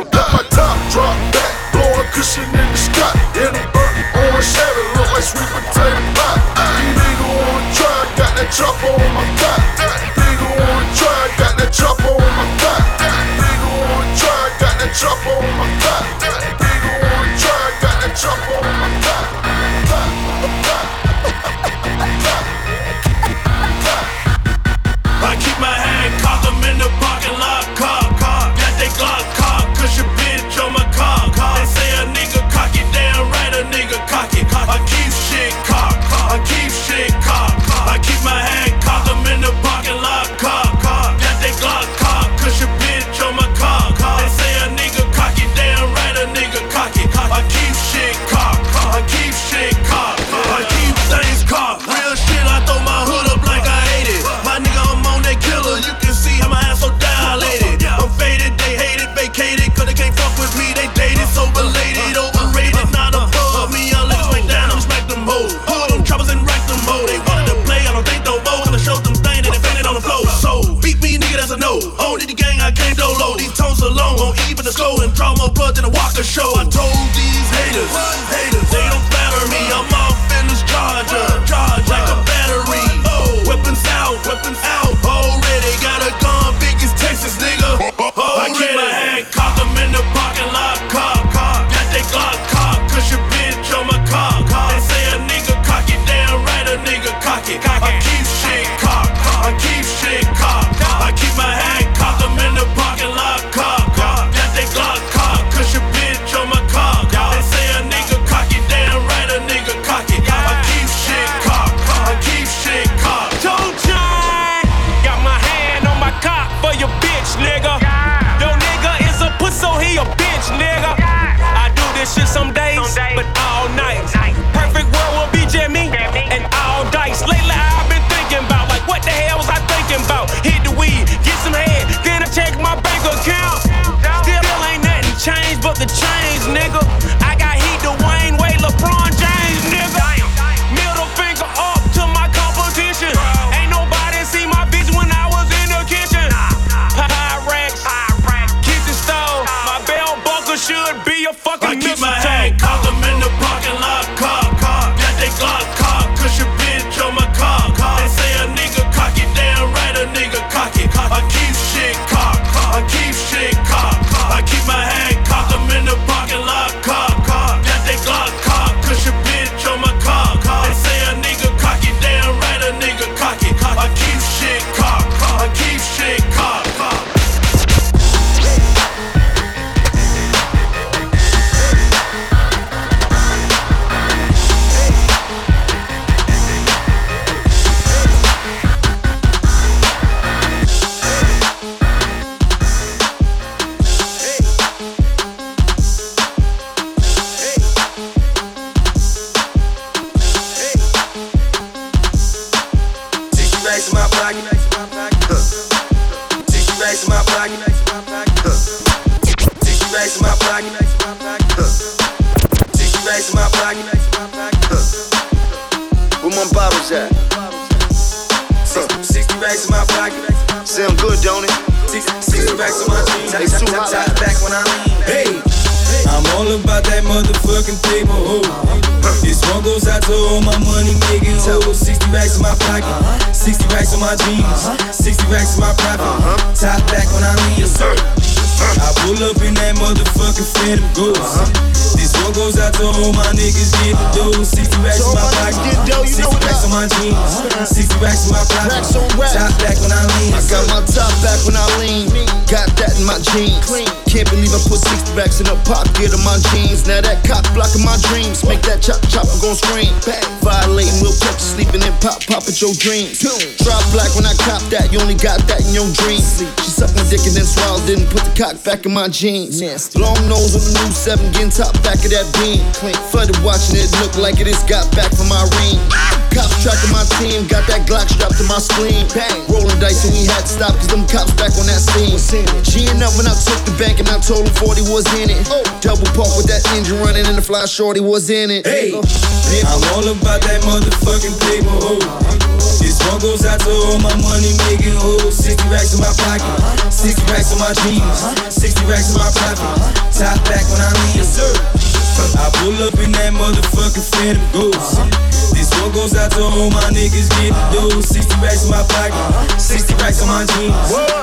uh-huh. 60 racks in my pocket. Top back when I lean. I got my top back when I lean. Got that in my jeans. Clean. Can't believe I put 60 racks in a pocket of my jeans. Now that cop blocking my dreams. Make that chop chop, I'm gon' scream. Back violating, we'll catch you sleeping and pop pop at your dreams. Drop black when I cop that, you only got that in your dreams. She sucked my dick and then swallowed, didn't put the cock back in my jeans. Long nose on the new seven, getting top back of that beam. Flooded watching it look like it is got back from my ring. Cops tracking my team, got that Glock strapped to my screen. Bang, rolling dice and we had to stop, cause them cops back on that scene. G'ing up when I took the bank and I told him 40 was in it. Oh. Double park with that engine running and the fly shorty was in it. Hey, I'm all about that motherfucking paper, oh. This one goes out to all my money making hoes. 60 racks in my pocket, 60 racks in my jeans, 60 racks in my pocket. Top back when I leave, sir. I pull up in that motherfucking Phantom Ghost. This one goes out to all my niggas getting dough. 60 racks in my pocket, 60 racks in my jeans,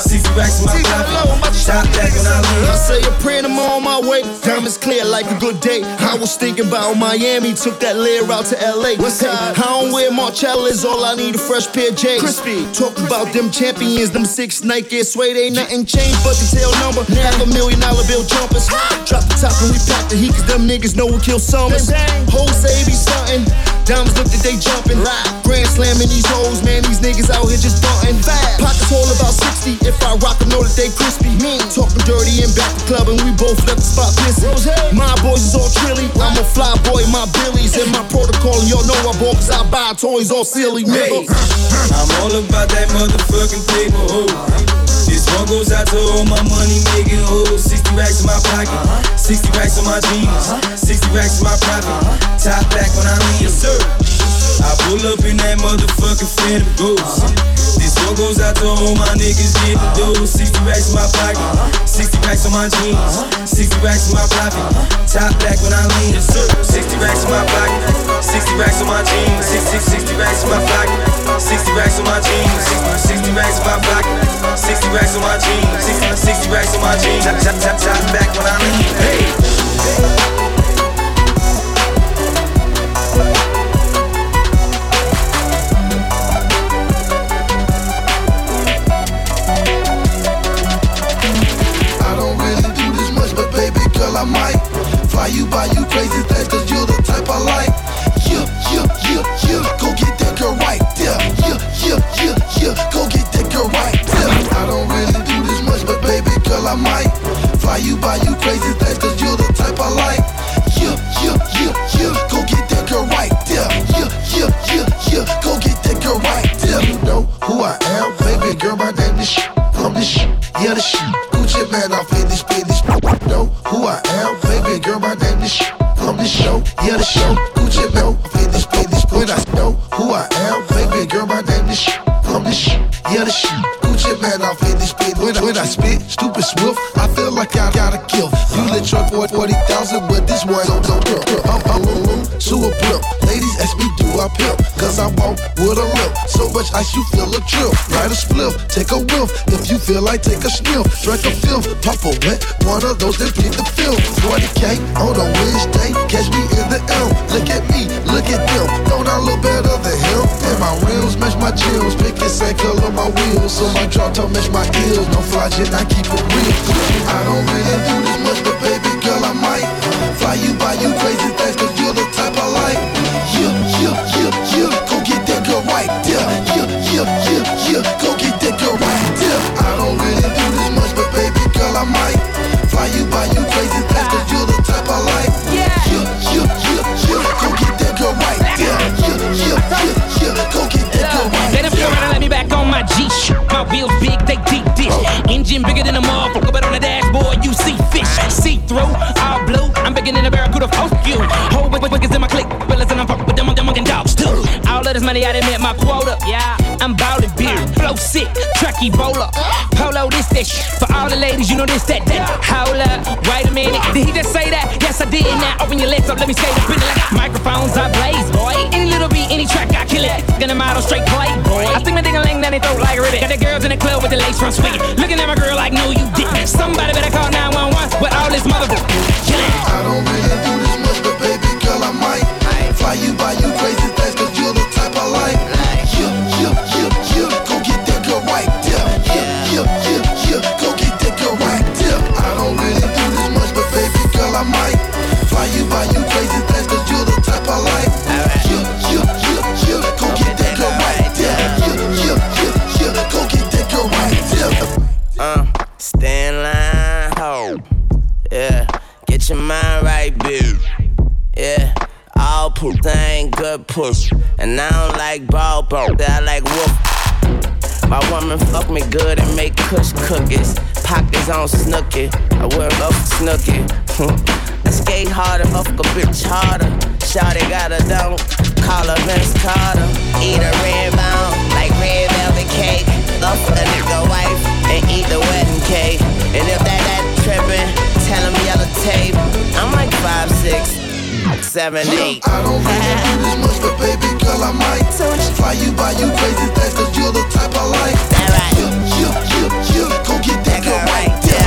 60 racks in my pocket. Top back when I leave. I say a prayer and I'm on my way. Diamonds clear like a good day. I was thinking about Miami, took that layer out to LA. What's hey, I don't wear Margielas, all I need a fresh pair of J's. Crispy. Talk about them champions, them six Nike suede, ain't nothing changed but the tail number. Now a million dollar bill jumpers. Drop the top and we pack the heat, cause them niggas know we kill summers. Hoes say be stunting. Diamonds look that they jumping. Grand slamming these hoes, man. These niggas out here just bunting. Pockets hold about 60. If I rock them, know that they crispy. Me talking dirty and back the club, and we both left the spot pissing. My boys is all trilly. I'm a fly boy, my billies and my protocol. And y'all know I bought cause I buy toys all silly, nigga. I'm all about that motherfucking paper, oh. This one goes out to all my money making hoes. 60 racks in my pocket, uh-huh. 60 racks in my jeans, uh-huh. 60 racks in my pocket. Uh-huh. Top back when I leave, sir. I pull up in that motherfucking Phantom Ghost. This one goes out to all my niggas getting dough. 60 racks in my pocket, 60 racks on my jeans, 60 racks in my pocket. Top back when I lean, 60 racks in my pocket, 60 racks on my jeans, 60, 60 racks in my pocket, 60 racks on my jeans, 60, 60 racks in my pocket, 60 racks on my jeans, 60, 60 racks on my jeans. Top, top, top, back when I lean, hey. Might fly you by you crazy things, cause you're the type I like. Yeah, yeah, yeah, yeah, go get that girl right there. Yeah, yeah, yeah, yeah, go get that girl right there. I don't really do this much, but baby girl, I might fly you by you crazy things, cause you're the type I like. Yeah, yeah, feel like, take a sniff. Drink a fifth, pop a wet. One of those that beat the film. 40K on a Wednesday, catch me in the L. Look at me, look at them. Don't I look better than him? And my rims match my jewels. Pick the same color my wheels. So my drop top match my heels. No fly jet, I keep it real. I don't really do this much, but baby girl, I might fly you by you crazy things, cause you're the type I like. Yeah, yeah, yeah, yeah, my G shit. My wheels big, they deep dish. Engine bigger than a motherfucker, but on the dashboard you see fish. See through, all blue. I'm bigger than a barracuda fuck you. Whole wick wickers in my clique, fellas and I'm fuck with them, them fucking dogs too. All of this money I done met my quota. Yeah, I'm ballin' beer, flow sick, truck Ebola. Polo this that shit. For all the ladies, you know this that that. Hold up, wait a minute. Did he just say that? Yes, I did. Now open your legs up, let me up in like microphones I blaze, boy. Any little beat, any track I kill it. Gonna model straight play, in the club with the lace front swinging. Looking at my girl like, no, you didn't. Somebody better call 911 with all this motherfucker. Push. And I don't like ball ball, I like wolf. My woman fuck me good and make kush cookies. Pockets on snooky, I wear up snooky. I skate harder, fuck a bitch harder. Shawty got a don't call her Vince Carter. Eat a red bone like red velvet cake. Up a nigga wife and eat the wedding cake. And if that that trippin', tell him yellow tape. I'm like five six, seven eight. I don't really do this much, but baby girl, I might fly you by you crazy things, cause you're the type I like. Yeah, yeah, yeah, yeah, go get that girl right there.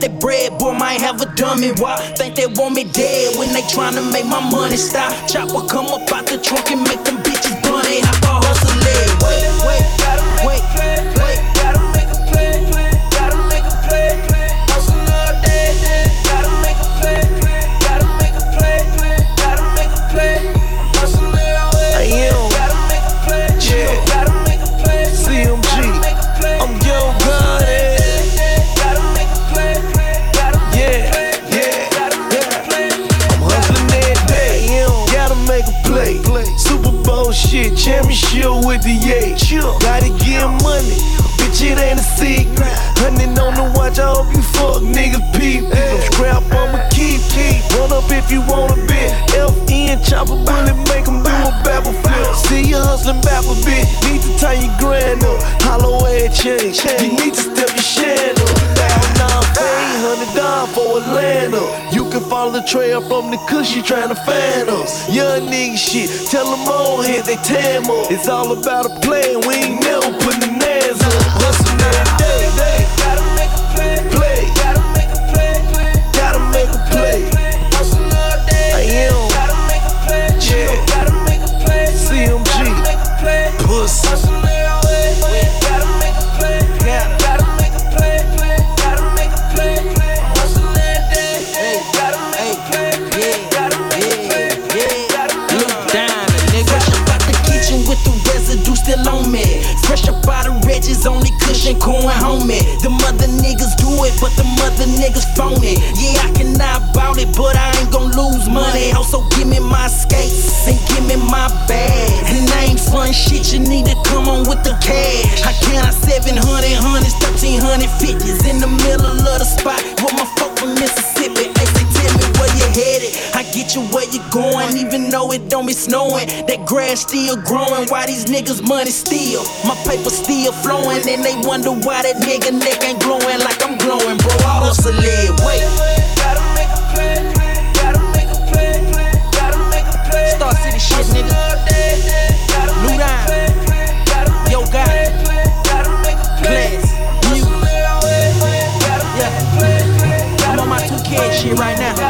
That bread, boy, might have a dummy. Why think they want me dead when they tryna make my money stop? Chopper come up out the trunk and change. You need to step your shine up. Thousand nine fade, hundred dollars for Atlanta. You can follow the trail from the cushy trying to find us. Young nigga shit, tell them all hit they tam. It's all about a plan, we ain't never putting niggas phony. Yeah, I cannot bout it, but I ain't gon' lose money. Also, give me my skates and give me my bag. And I ain't fun shit, you need to come on with the cash. I count out 700 hundreds, 1300 50s in the middle of the spot with my folk from Mississippi. Hey, they tell me. You where you going, even though it don't be snowing. That grass still growing, why these niggas money still? My paper still flowing, and they wonder why that nigga neck ain't glowing like I'm glowing, bro. I hustle it, wait. Gotta make a play, gotta make a play, gotta make a play. Star City shit, nigga. New down, yo, got it. Class, new. Yeah, I'm on my 2K shit right now.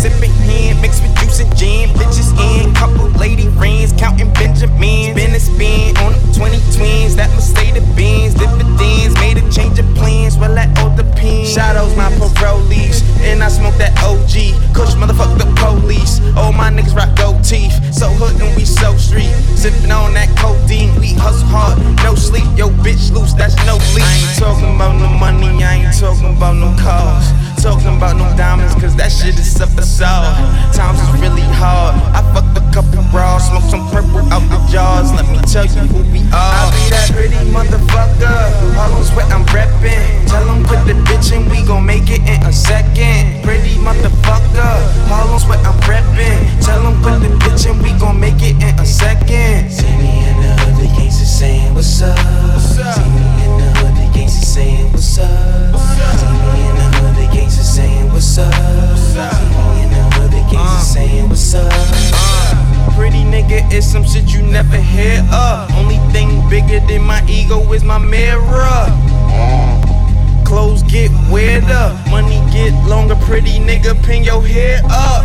sipping hand, mixed with juice and gin. Bitches in, couple lady friends, counting Benjamins. Spin a spin on 20 twins, that must stay the beans. Dividends, made a change of plans, well, that all depends. Shadows, my parolees, and I smoke that OG. Kush, motherfuck the police. All my niggas rock gold teeth, so hood and we so street. Sipping on that codeine, we hustle hard, no sleep. Yo, bitch loose, that's no leash. Talking facade. Times is really hard. I fucked a couple bras, smoke some purple out the jars. Let me tell you who we are. I be that pretty motherfucker. Harlem's where I'm reppin'. Tell them put the bitch in, we gon' make it in a second. Pretty nigga, pin your hair up.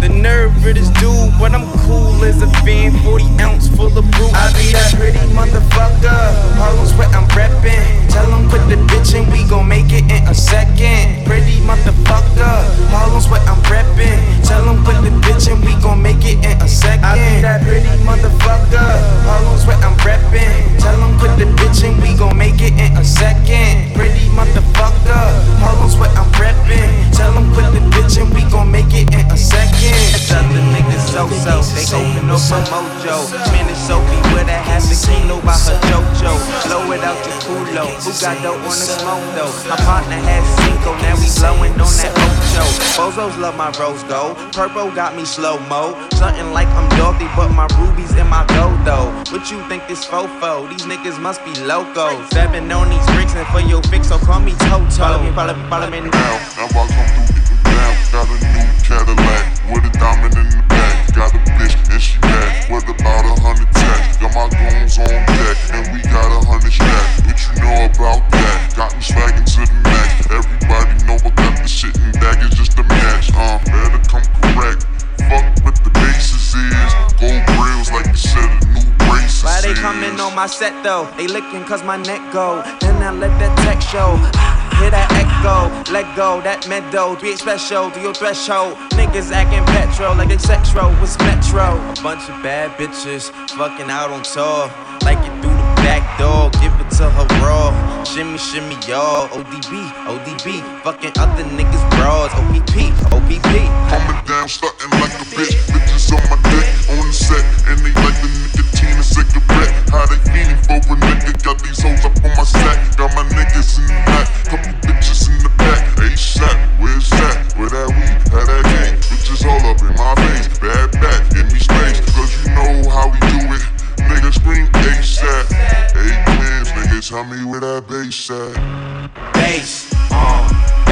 The nerve of this dude, but I'm cool as a fan. 40 ounce full of brew. I be that pretty motherfucker. Harlem's where I'm reppin'. Tell them put the bitch in, we gon' make it in a second. Pretty motherfucker. Harlem's where I'm reppin'. Tell them put the bitch in, we gon' make it in a second. I be that pretty motherfucker. Harlem's where I'm reppin'. Tell them put the bitch in, we gon' make it in a second. Pretty motherfucker. Harlem's where I'm reppin'. Tell them put the bitchin', we gon' make it in a second. Other niggas so so, they open up my mojo. Man, it's Sophie with a half a kilo by her JoJo. Blow it out the culo. Who got dope on the smoke though? My partner has cinco, now we blowing on that ocho. Bozos love my rose gold. Purple got me slow mo. Something like I'm Dorothy, but my rubies in my gold though. What you think this fofo? These niggas must be loco. Stepping on these bricks and for your fix, so call me Toto. Follow me, follow me, follow me now. Now I come through, down. Got a new Cadillac with a diamond in the. Got a bitch and she bad. With about a hundred tats. Got my goons on deck and we got a hundred stacks. What you know about that? Got me swaggin' to the max. They coming on my set though? They licking cause my neck go. Then I let that tech show. Hear that echo, let go, that meadow, be special to your threshold. Niggas acting petro like they sexro was metro. A bunch of bad bitches fucking out on tour. Like it through the back door, give it to her raw. Shimmy, shimmy, y'all. ODB, ODB, fucking other niggas bras. OPP, OPP. Coming down, starting like a bitch. Bitches on my dick, on the set, and they like the cigarette. How they fiending for a nigga? Got these hoes up on my sack. Got my niggas in the back, couple bitches in the back. ASAP, where's that? Where that weed? How that gang? Bitches all up in my face. Bad back, give me space, cause you know how we do it. Nigga scream ASAP. Hey, man, niggas, tell me where that bass at. Bass, uh,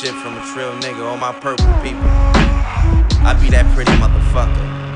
shit from a trill nigga. All my purple people. I be that pretty motherfucker.